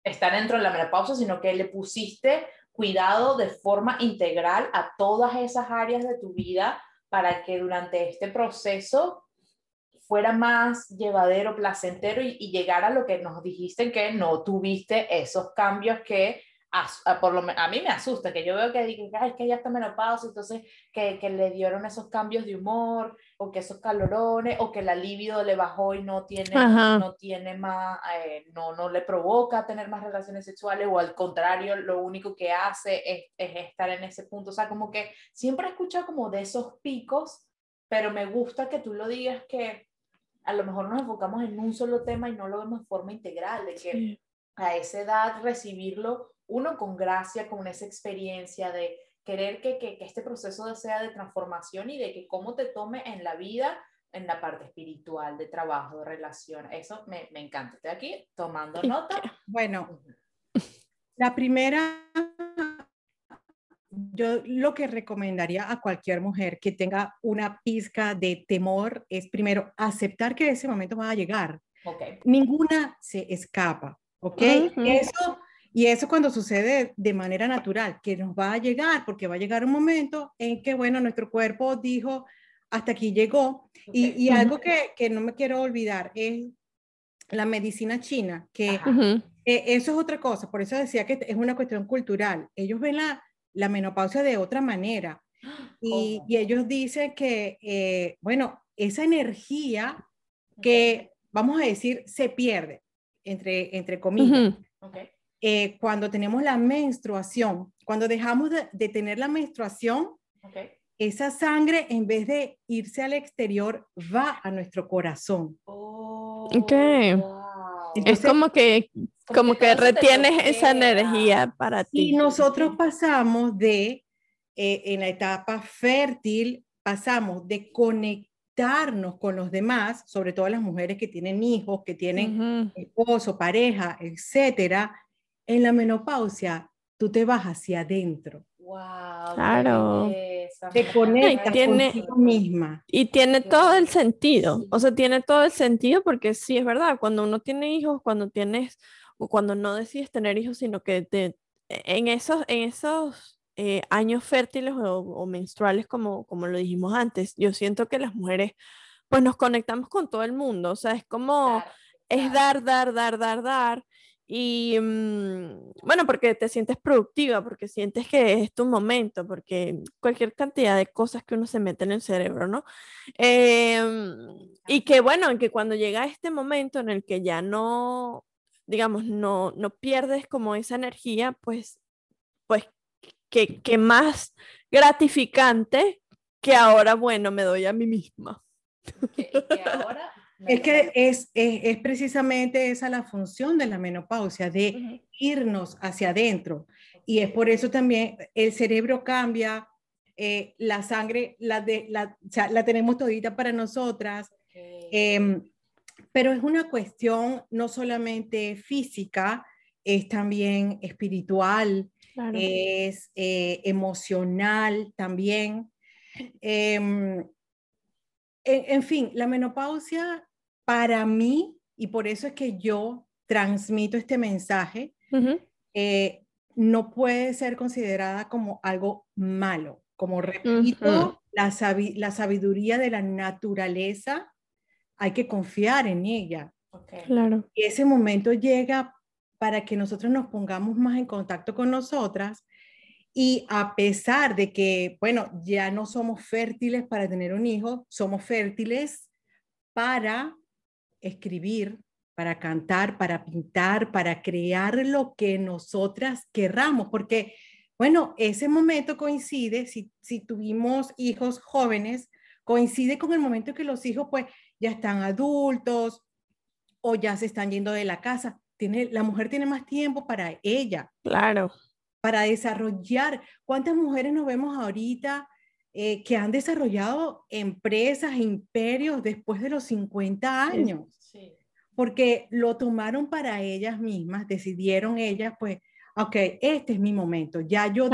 estar dentro de la menopausia, sino que le pusiste cuidado de forma integral a todas esas áreas de tu vida para que durante este proceso fuera más llevadero, placentero y, y llegar a lo que nos dijiste que no tuviste esos cambios que a, por lo, a mí me asusta, que yo veo que digo, "Ay, es que ya está menopausia, entonces que, que le dieron esos cambios de humor, o que esos calorones, o que la libido le bajó y no tiene, Ajá. no tiene más, eh, no, no le provoca tener más relaciones sexuales, o al contrario, lo único que hace es, es estar en ese punto. O sea, como que siempre he escuchado como de esos picos, pero me gusta que tú lo digas que a lo mejor nos enfocamos en un solo tema y no lo vemos de forma integral, de que sí, a esa edad recibirlo uno con gracia, con esa experiencia de querer que, que, que este proceso sea de transformación y de que cómo te tome en la vida, en la parte espiritual, de trabajo, de relación. Eso me, me encanta. Estoy aquí tomando nota. Bueno, la primera, yo lo que recomendaría a cualquier mujer que tenga una pizca de temor es primero aceptar que ese momento va a llegar. Okay. Ninguna se escapa, ¿ok? Eso y eso cuando sucede de manera natural, que nos va a llegar, porque va a llegar un momento en que, bueno, nuestro cuerpo dijo, hasta aquí llegó. Y, y, algo que, que, no me quiero olvidar es la medicina china, que eso es otra cosa, por eso decía que es una cuestión cultural. Ellos ven la, la menopausia de otra manera. Y, y ellos dicen que, eh, bueno, esa energía que, vamos a decir, se pierde, entre, entre comillas. Okay. Eh, cuando tenemos la menstruación, cuando dejamos de, tener la menstruación, esa sangre en vez de irse al exterior va a nuestro corazón. Oh, es como que como, que, retienes esa energía para ti. Y nosotros pasamos de, eh, en la etapa fértil, pasamos de conectarnos con los demás, sobre todo las mujeres que tienen hijos, que tienen esposo, pareja, etcétera, en la menopausia tú te vas hacia adentro. Wow, claro. Te conectas tiene, contigo misma. Y tiene todo el sentido. O sea, tiene todo el sentido porque sí es verdad, cuando uno tiene hijos, cuando tienes, o cuando no decides tener hijos, sino que te, en esos, en esos eh, años fértiles o, menstruales, como, como lo dijimos antes, yo siento que las mujeres, pues nos conectamos con todo el mundo. O sea, es como, es dar, dar, dar, dar, dar. Y mm, bueno, porque te sientes productiva, porque sientes que es tu momento, porque cualquier cantidad de cosas que uno se mete en el cerebro, ¿no? Em, y que bueno, que cuando llega este momento en el que ya no, digamos, no, no pierdes como esa energía, pues, pues que, que más gratificante que ahora, bueno, me doy a mí misma. Que, que ahora es que es, es, precisamente esa la función de la menopausia, de irnos hacia adentro. Y es por eso también el cerebro cambia, eh, la sangre la, de, la, la tenemos todita para nosotras, em, pero es una cuestión no solamente física, es también espiritual, es eh, emocional también. Em, en, fin, la menopausia para mí, y por eso es que yo transmito este mensaje, eh, no puede ser considerada como algo malo. Como repito, la, sabiduría de la naturaleza, hay que confiar en ella. Claro. Y ese momento llega para que nosotros nos pongamos más en contacto con nosotras y a pesar de que, bueno, ya no somos fértiles para tener un hijo, somos fértiles para escribir, para cantar, para pintar, para crear lo que nosotras querramos, porque, bueno, ese momento coincide, si, si tuvimos hijos jóvenes, coincide con el momento que los hijos pues ya están adultos o ya se están yendo de la casa. Tiene, la mujer tiene más tiempo para ella. Claro para desarrollar. ¿Cuántas mujeres nos vemos ahorita eh, que han desarrollado empresas, imperios después de los 50 años? Porque lo tomaron para ellas mismas, decidieron ellas, pues, ok, este es mi momento, ya yo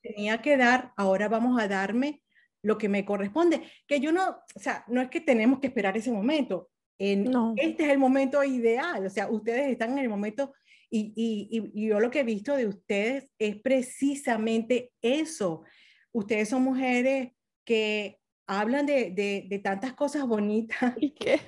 tenía que dar, ahora vamos a darme lo que me corresponde. Que yo no, o sea, no es que tenemos que esperar ese momento. En, Este es el momento ideal, o sea, ustedes están en el momento y, y, y, yo lo que he visto de ustedes es precisamente eso. Ustedes son mujeres que hablan de, de, de tantas cosas bonitas. ¿Y qué?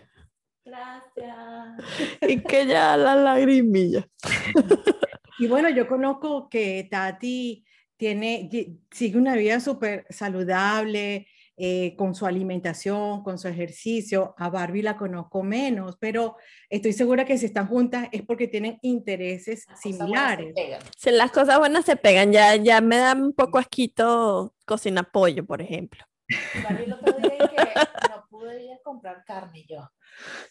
Gracias. Y que ya la lagrimilla. Y bueno, yo conozco que Tati tiene, sigue una vida súper saludable, eh, con su alimentación, con su ejercicio. A Barbie la conozco menos, pero estoy segura que si están juntas es porque tienen intereses similares. Si las cosas buenas se pegan, ya, ya me da un poco asquito cocinar pollo, por ejemplo. Barbie día que no pude ir a comprar carne yo.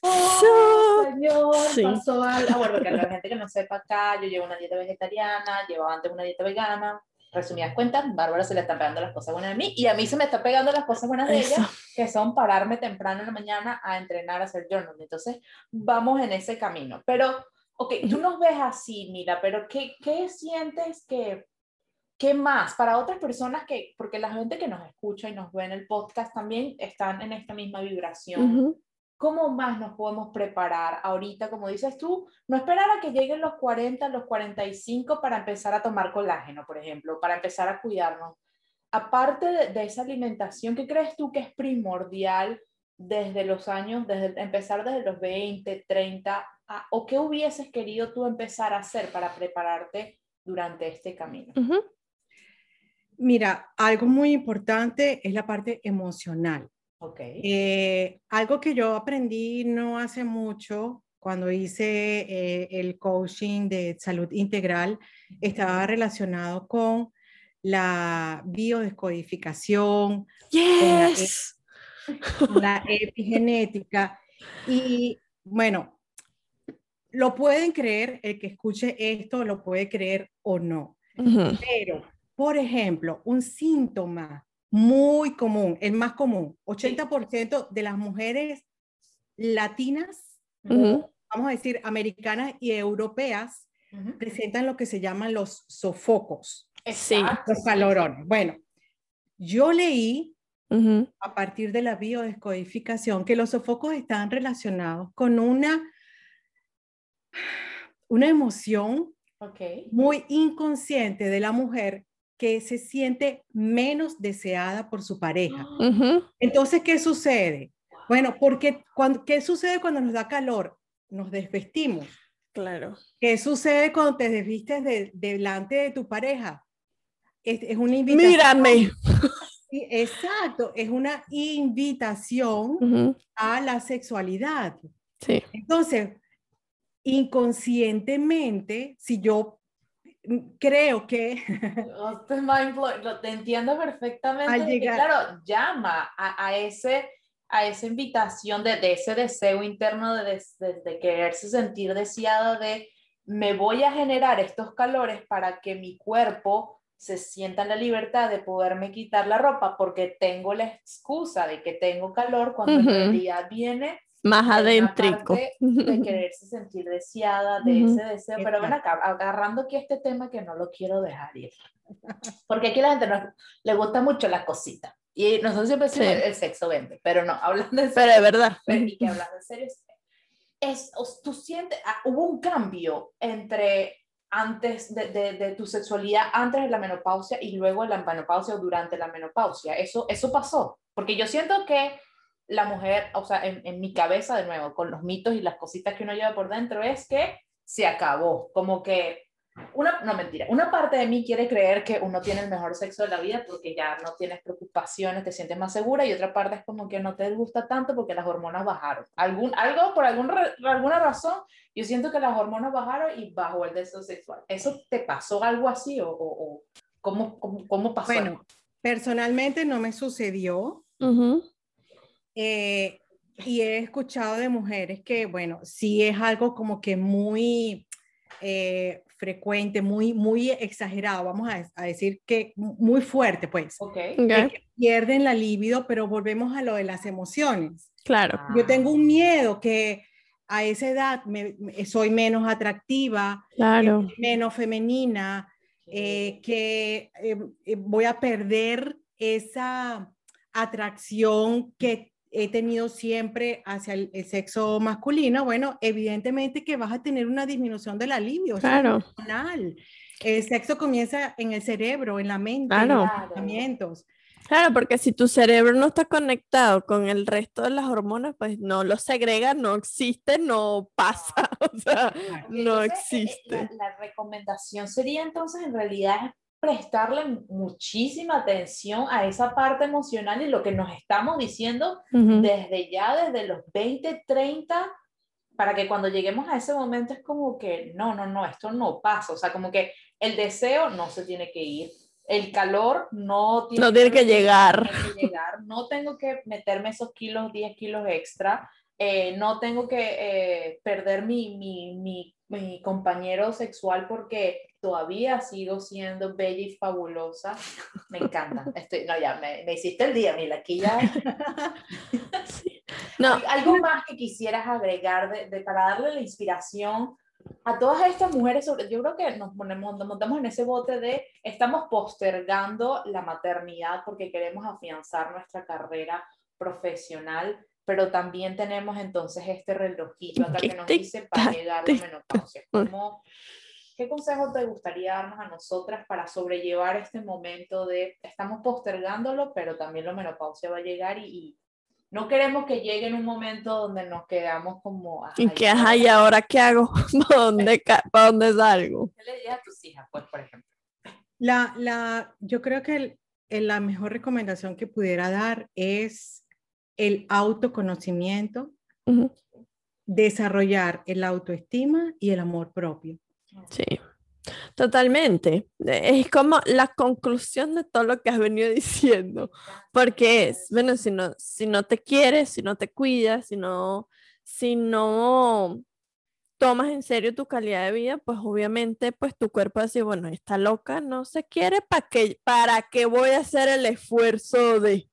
Oh, señor, sí. pasó algo. Ah, bueno, porque la gente que no sepa acá, yo llevo una dieta vegetariana, llevaba antes una dieta vegana, resumidas cuentas, Bárbara se le están pegando las cosas buenas de mí y a mí se me está pegando las cosas buenas de Eso. ella, que son pararme temprano en la mañana a entrenar, a hacer journal. Entonces, vamos en ese camino. Pero, ok, tú nos ves así, mira, pero ¿qué, qué sientes que, qué más para otras personas que, porque la gente que nos escucha y nos ve en el podcast también están en esta misma vibración? Ujú. ¿Cómo más nos podemos preparar ahorita, como dices tú, no esperar a que lleguen los 40, los 45 para empezar a tomar colágeno, por ejemplo, para empezar a cuidarnos? Aparte de, de esa alimentación, ¿qué crees tú que es primordial desde los años, desde empezar desde los 20, 30, a- o qué hubieses querido tú empezar a hacer para prepararte durante este camino? Ujú. Mira, algo muy importante es la parte emocional. Ok. Eh, algo que yo aprendí no hace mucho, cuando hice eh, el coaching de salud integral, estaba relacionado con la biodescodificación, la- Yes. la epigenética. Y bueno, lo pueden creer, el que escuche esto lo puede creer o no. Pero, por ejemplo, un síntoma muy común, el más común, 80% de las mujeres latinas, vamos a decir, americanas y europeas, Ujú. presentan lo que se llaman los sofocos, Sí. Los calorones. Bueno, yo leí a partir de la biodescodificación que los sofocos están relacionados con una, una emoción Ok. muy inconsciente de la mujer que se siente menos deseada por su pareja. Entonces, ¿qué sucede? Bueno, porque cuando, ¿qué sucede cuando nos da calor? Nos desvestimos. Claro. ¿Qué sucede cuando te desvistes de- delante de tu pareja? Es, es una invitación. Mírame. Sí, Exacto, es una invitación a la sexualidad. Sí. Entonces, inconscientemente, si yo creo que Oh, lo- te entiendo perfectamente. Al llegar- claro, llama a, a ese, a esa invitación de, de ese deseo interno de, de- de quererse sentir deseada, de me voy a generar estos calores para que mi cuerpo se sienta en la libertad de poderme quitar la ropa porque tengo la excusa de que tengo calor cuando Ujú. en realidad viene Más parte de quererse sentir deseada, de Ujú. ese deseo, pero ven acá, agarrando aquí este tema que no lo quiero dejar ir, porque aquí la gente no, le gusta mucho las cositas, y nosotros siempre decimos Sí. el sexo vende, pero no, hablando de Pero de verdad. y que hablando en serio, es, tú sientes, ah, hubo un cambio entre antes de, de, de tu sexualidad, antes de la menopausia y luego de la menopausia o durante la menopausia. Eso, eso pasó, porque yo siento que la mujer, o sea, en, en mi cabeza de nuevo, con los mitos y las cositas que uno lleva por dentro, es que se acabó, como que una, no mentira, una parte de mí quiere creer que uno tiene el mejor sexo de la vida porque ya no tienes preocupaciones, te sientes más segura y otra parte es como que no te gusta tanto porque las hormonas bajaron. Algún, algo, por algún, alguna razón, yo siento que las hormonas bajaron y bajó el deseo sexual. ¿Eso te pasó algo así o, o, o cómo, cómo, cómo pasó? Bueno, personalmente no me sucedió Ujú. Eh, y he escuchado de mujeres que, bueno, sí es algo como que muy eh, frecuente, muy, muy exagerado, vamos a, a decir que muy fuerte, pues. ok. Ok. que pierden la libido, pero volvemos a lo de las emociones. Claro. Yo tengo un miedo que a esa edad me- me- soy menos atractiva, Claro. menos femenina, eh, que eh, eh, voy a perder esa atracción que he tenido siempre hacia el, el sexo masculino, bueno, evidentemente que vas a tener una disminución de la libido. eso es Claro. normal. El sexo comienza en el cerebro, en la mente, en Claro. los pensamientos. Claro, porque si tu cerebro no está conectado con el resto de las hormonas, pues no lo segrega, no existe, no pasa. O sea, Claro. no Entonces, eh, eh, existe. La, la recomendación sería entonces en realidad prestarle muchísima atención a esa parte emocional y lo que nos estamos diciendo desde ya, desde los 20, 30, para que cuando lleguemos a ese momento es como que no, no, no, esto no pasa. O sea, como que el deseo no se tiene que ir. El calor no tiene, No tiene que llegar. tiene que llegar, No tengo que meterme esos kilos, 10 kilos extra. eh, no tengo que eh, perder mi, mi, mi mi compañero sexual porque todavía sigo siendo bella y fabulosa. Me encanta. Estoy, no, ya, me, me hiciste el día, mira, aquí ya. No, Algo más que quisieras agregar de, de- para darle la inspiración a todas estas mujeres, sobre, yo creo que nos, ponemos, nos montamos en ese bote de estamos postergando la maternidad porque queremos afianzar nuestra carrera profesional, pero también tenemos entonces este relojito acá que nos dice para llegar a la menopausia. ¿Cómo- ¿Qué consejo te gustaría darnos a nosotras para sobrellevar este momento de estamos postergándolo, pero también la menopausia va a llegar y, y no queremos que llegue en un momento donde nos quedamos como... ¿y "Ay, qué ajá, y ahora qué hago? ¿Para dónde, ¿Para dónde salgo? ¿Qué le dirías a tus hijas, pues, por ejemplo? La, la, yo creo que el- el- la mejor recomendación que pudiera dar es el autoconocimiento, Ujú, desarrollar el autoestima y el amor propio. Sí, totalmente. Es como la conclusión de todo lo que has venido diciendo, porque es, bueno, si no, si no te quieres, si no te cuidas, si no, si no tomas en serio tu calidad de vida, pues obviamente pues tu cuerpo va a decir, bueno, está loca, no se quiere, ¿para qué, para qué voy a hacer el esfuerzo de...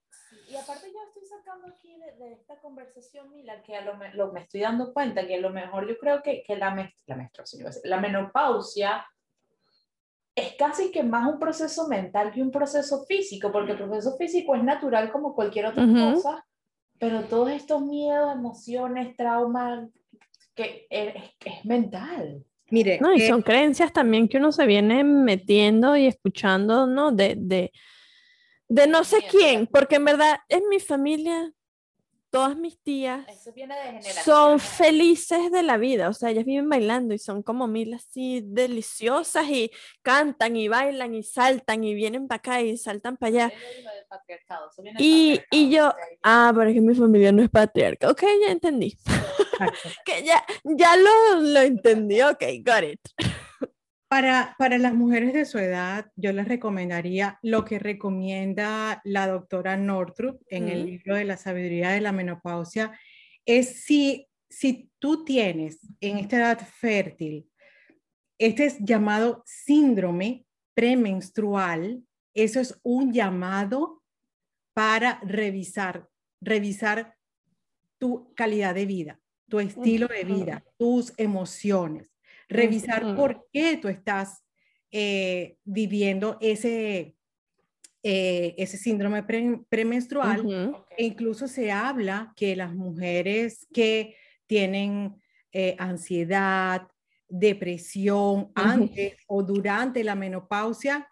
Y aparte yo estoy sacando aquí de, esta conversación, Mila, que a lo, me, lo- me estoy dando cuenta que a lo mejor yo creo que, que la, mes- la menstruación, la menopausia es casi que más un proceso mental que un proceso físico, porque el proceso físico es natural como cualquier otra Ujú. cosa, pero todos estos miedos, emociones, traumas, que es, es mental. Mire, No, y eh, son creencias también que uno se viene metiendo y escuchando, ¿no? De, de, de no sé quién, porque en verdad en mi familia, todas mis tías Eso viene de generación. son felices de la vida, o sea, ellas viven bailando y son como mil así deliciosas y cantan y bailan y saltan y vienen para acá y saltan para allá. Y, y yo, ah, pero es que mi familia no es patriarca. Ok, ya entendí. Que ya, ya lo, lo entendí. Ok, got it. Para, para las mujeres de su edad, yo les recomendaría lo que recomienda la doctora Northrop en el libro de la sabiduría de la menopausia, es si, si tú tienes en esta edad fértil, este es llamado síndrome premenstrual, eso es un llamado para revisar, revisar tu calidad de vida, tu estilo de vida, tus emociones, revisar Ujú. por qué tú estás eh, viviendo ese, eh, ese síndrome pre- premenstrual. E incluso se habla que las mujeres que tienen eh, ansiedad, depresión antes o durante la menopausia,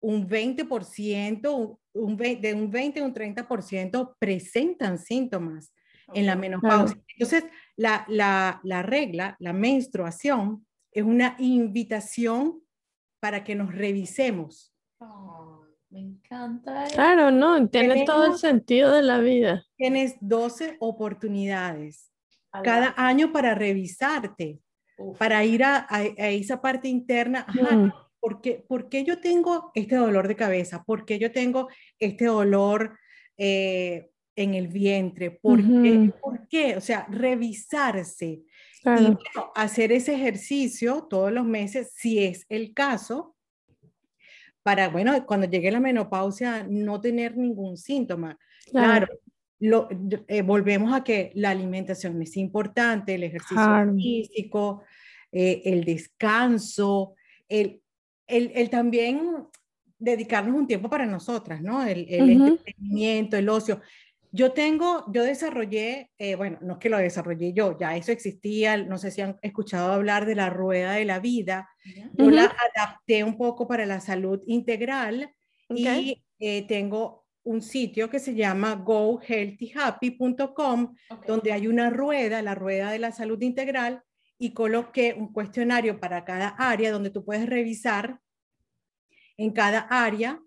un 20%, un- un ve- de un 20 a un 30% presentan síntomas en la menopausia. Entonces, la, la, la regla, la menstruación, es una invitación para que nos revisemos. Oh, me encanta. eso. Claro, no, tiene todo el sentido de la vida. Tienes 12 oportunidades cada año para revisarte, Uf. para ir a, a- a esa parte interna. Ajá, Mm, ¿por, qué, por qué yo tengo este dolor de cabeza? ¿Por qué yo tengo este dolor eh, en el vientre? ¿Por, qué? Ujú. ¿Por qué? O sea, revisarse y bueno, hacer ese ejercicio todos los meses, si es el caso, para, bueno, cuando llegue la menopausia, no tener ningún síntoma. Claro, lo- eh, volvemos a que la alimentación es importante, el ejercicio Claro. físico, eh, el descanso, el, el, el también dedicarnos un tiempo para nosotras, ¿no? El, el entretenimiento, el ocio. Yo tengo, yo desarrollé, eh, bueno, no es que lo desarrollé yo, ya eso existía, no sé si han escuchado hablar de la rueda de la vida, yo la adapté un poco para la salud integral y eh, tengo un sitio que se llama gohealthyhappy.com, Ok. donde hay una rueda, la rueda de la salud integral, y coloqué un cuestionario para cada área donde tú puedes revisar en cada área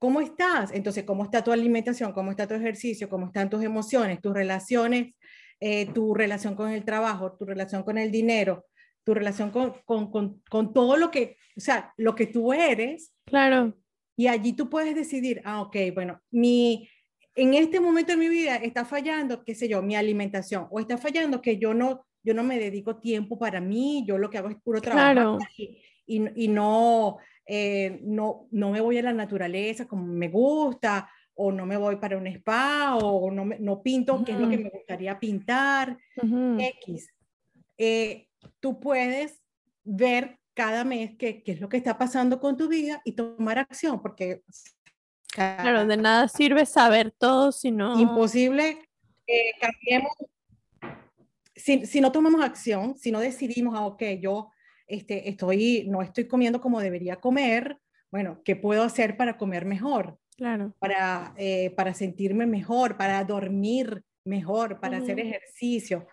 cómo estás. Entonces, cómo está tu alimentación, cómo está tu ejercicio, cómo están tus emociones, tus relaciones, eh, tu relación con el trabajo, tu relación con el dinero, tu relación con, con, con, con todo lo que, o sea, lo que tú eres Claro. y allí tú puedes decidir, ah, ok, bueno, mi, en este momento de mi vida está fallando, qué sé yo, mi alimentación, o está fallando que yo no yo no me dedico tiempo para mí, yo lo que hago es puro trabajo y, y, no, eh, no, no me voy a la naturaleza como me gusta, o no me voy para un spa, o no, no pinto, que es lo que me gustaría pintar, X. Eh, tú puedes ver cada mes qué, qué es lo que está pasando con tu vida y tomar acción, porque... Claro, de nada sirve saber todo si no... Imposible que cambiemos. Si, si, no tomamos acción, si no decidimos, ah, ok, yo este, estoy, no estoy comiendo como debería comer, bueno, ¿qué puedo hacer para comer mejor? Claro. Para, eh, para sentirme mejor, para dormir mejor, para hacer ejercicio.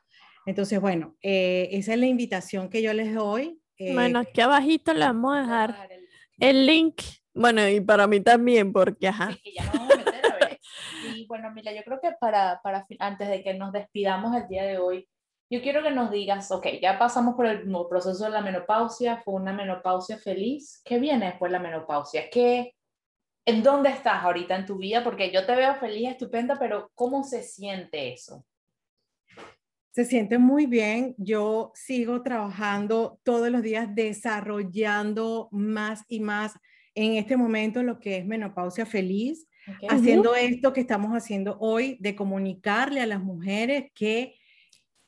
Entonces, bueno, eh, esa es la invitación que yo les doy. Eh, bueno, aquí abajito le vamos a dejar el link. Bueno, y para mí también, porque ajá. que ya vamos a meter, a ver. Y bueno, Mila, yo creo que para, para, antes de que nos despidamos el día de hoy, yo quiero que nos digas, ok, ya pasamos por el proceso de la menopausia, fue una menopausia feliz. ¿Qué viene después de la menopausia? ¿Qué, ¿En dónde estás ahorita en tu vida? Porque yo te veo feliz, estupenda, pero ¿cómo se siente eso? Se siente muy bien. Yo sigo trabajando todos los días desarrollando más y más en este momento lo que es menopausia feliz, haciendo esto que estamos haciendo hoy de comunicarle a las mujeres que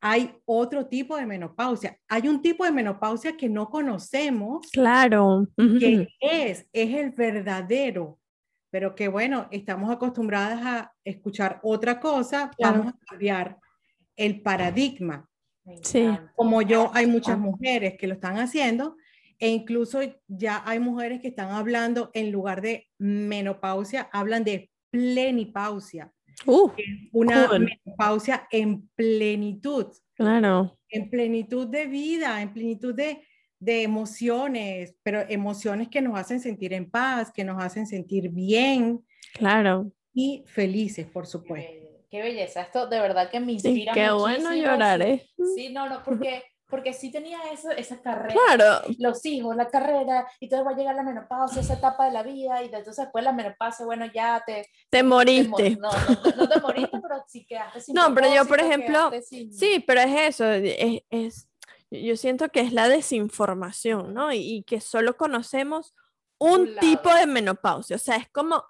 hay otro tipo de menopausia. Hay un tipo de menopausia que no conocemos. Claro. Que es, es el verdadero. Pero que bueno, estamos acostumbradas a escuchar otra cosa, vamos a cambiar el paradigma. Sí. Como yo, hay muchas mujeres que lo están haciendo e incluso ya hay mujeres que están hablando en lugar de menopausia, hablan de plenipausia. Uh, una menopausia en plenitud. Claro. En plenitud de vida, en plenitud de, de emociones, pero emociones que nos hacen sentir en paz, que nos hacen sentir bien. Claro. Y felices, por supuesto. Qué, belleza. Esto de verdad que me inspira. Sí, qué bueno llorar, ¿eh? Sí, no, no, porque porque sí tenía eso, esa carrera, claro. los hijos, la carrera, y entonces va a llegar la menopausia, esa etapa de la vida, y entonces después la menopausia, bueno, ya te... Te moriste. no, no, no, te moriste, pero sí quedaste sin No, pero yo, por ejemplo, sí, pero es eso, es, es, yo siento que es la desinformación, ¿no? Y, y que solo conocemos un, un tipo de menopausia, o sea, es como,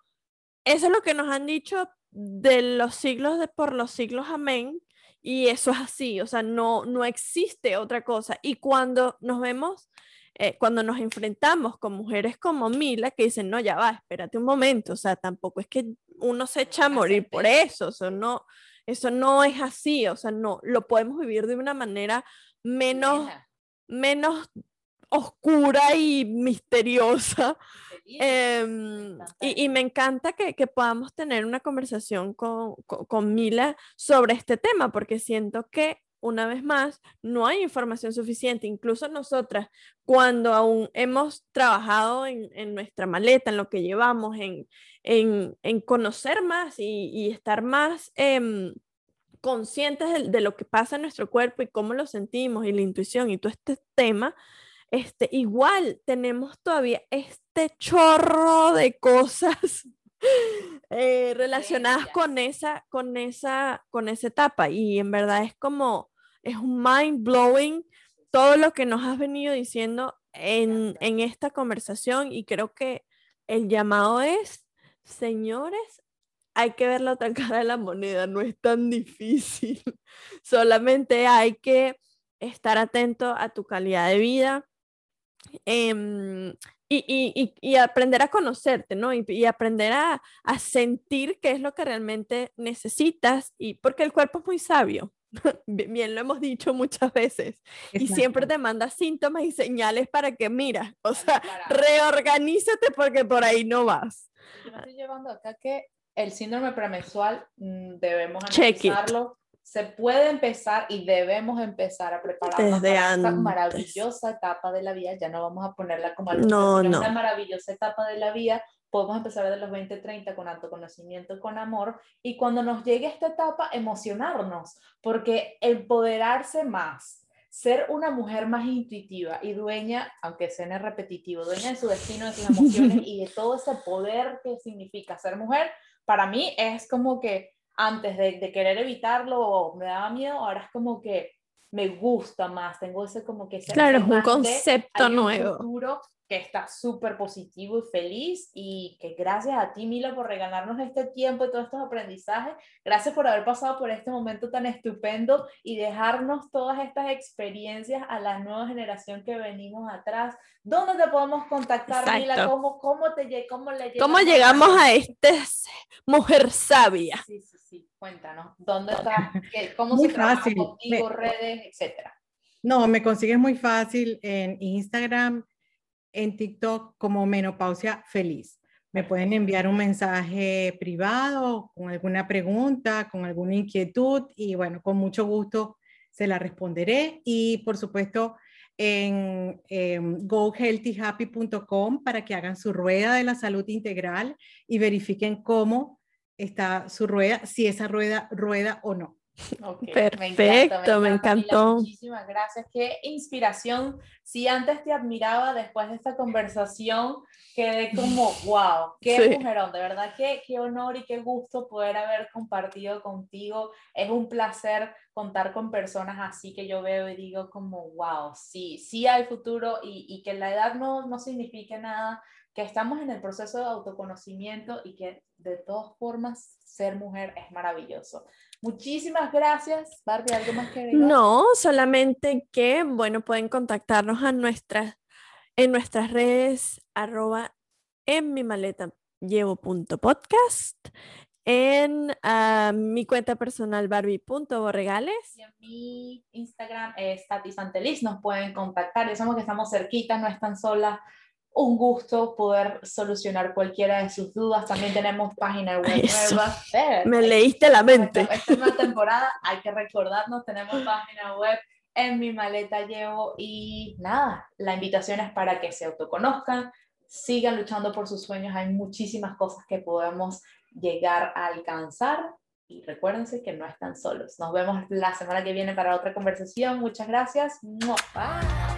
eso es lo que nos han dicho de los siglos de por los siglos, amén, y eso es así, o sea, no, no existe otra cosa. Y cuando nos vemos, eh, cuando nos enfrentamos con mujeres como Mila, que dicen, no, ya va, espérate un momento, o sea, tampoco es que uno se echa a morir por eso, eso no, eso no es así, o sea, no, lo podemos vivir de una manera menos, menos oscura y misteriosa Em, y, me encanta que, podamos tener una conversación con, con, Mila sobre este tema, porque siento que una vez más, no hay información suficiente. Incluso nosotras, cuando aún hemos trabajado en, en nuestra maleta, en lo que llevamos, en, en, en conocer más y, estar más em, conscientes de, de, lo que pasa en nuestro cuerpo y cómo lo sentimos y la intuición y todo este tema, este, igual tenemos todavía este chorro de cosas eh, relacionadas con esa, con, esa, con esa etapa. Y en verdad es como, es un mind blowing todo lo que nos has venido diciendo en, en esta conversación y creo que el llamado es, señores, hay que ver la otra cara de la moneda, no es tan difícil. Solamente hay que estar atento a tu calidad de vida, Em, y, y, y, aprender a conocerte, ¿no? Y, aprender a, a, sentir qué es lo que realmente necesitas, y porque el cuerpo es muy sabio, bien lo hemos dicho muchas veces, y siempre te manda síntomas y señales para que, mira, o sea, reorganízate porque por ahí no vas. Yo me estoy llevando acá que el síndrome premenstrual mm, debemos analizarlo se puede empezar y debemos empezar a prepararnos para esta maravillosa etapa de la vida. Ya no vamos a ponerla como algo, no, no. una maravillosa etapa de la vida. Podemos empezar desde los 20, 30 con autoconocimiento, con amor. Y cuando nos llegue esta etapa, emocionarnos, porque empoderarse más, ser una mujer más intuitiva y dueña, aunque suene repetitivo, dueña de su destino, de sus emociones y de todo ese poder que significa ser mujer, para mí es como que antes de, querer evitarlo me daba miedo, ahora es como que me gusta más, tengo ese como que... Claro, es un concepto nuevo. futuro que está súper positivo y feliz y que gracias a ti, Mila, por regalarnos este tiempo y todos estos aprendizajes. Gracias por haber pasado por este momento tan estupendo y dejarnos todas estas experiencias a la nueva generación que venimos atrás. ¿Dónde te podemos contactar, Mila? ¿Cómo, cómo, te, cómo, le ¿Cómo llegamos a esta mujer sabia? Sí, sí. Cuéntanos. ¿Dónde estás? ¿Cómo se trabaja contigo, redes, etcétera? No, me consigues muy fácil en Instagram en TikTok como Menopausia Feliz. Me pueden enviar un mensaje privado con alguna pregunta, con alguna inquietud y bueno, con mucho gusto se la responderé. Y por supuesto en gohealthyhappy.com para que hagan su rueda de la salud integral y verifiquen cómo está su rueda, si esa rueda rueda o no. Perfecto, me, encantó. Muchísimas gracias. Qué inspiración. Si antes te admiraba, después de esta conversación quedé como, wow, qué mujerón. De verdad, qué, qué honor y qué gusto poder haber compartido contigo. Es un placer contar con personas así que yo veo y digo como, wow, sí, sí hay futuro y, y que la edad no, no signifique nada que estamos en el proceso de autoconocimiento y que de todas formas ser mujer es maravilloso. Muchísimas gracias, Barbie. ¿Algo más que agregar? No, solamente que, bueno, pueden contactarnos a nuestras, en nuestras redes, arroba en mi maleta llevo punto podcast, en uh, mi cuenta personal barbie.borregales. Y en mi Instagram es Tati nos pueden contactar, ya sabemos que estamos cerquita, no están solas un gusto poder solucionar cualquiera de sus dudas. También tenemos página web nueva. Me leíste la mente. Esta nueva temporada, hay que recordarnos, tenemos página web en mi maleta llevo y nada, la invitación es para que se autoconozcan, sigan luchando por sus sueños, hay muchísimas cosas que podemos llegar a alcanzar y recuérdense que no están solos. Nos vemos la semana que viene para otra conversación. Muchas gracias. Bye.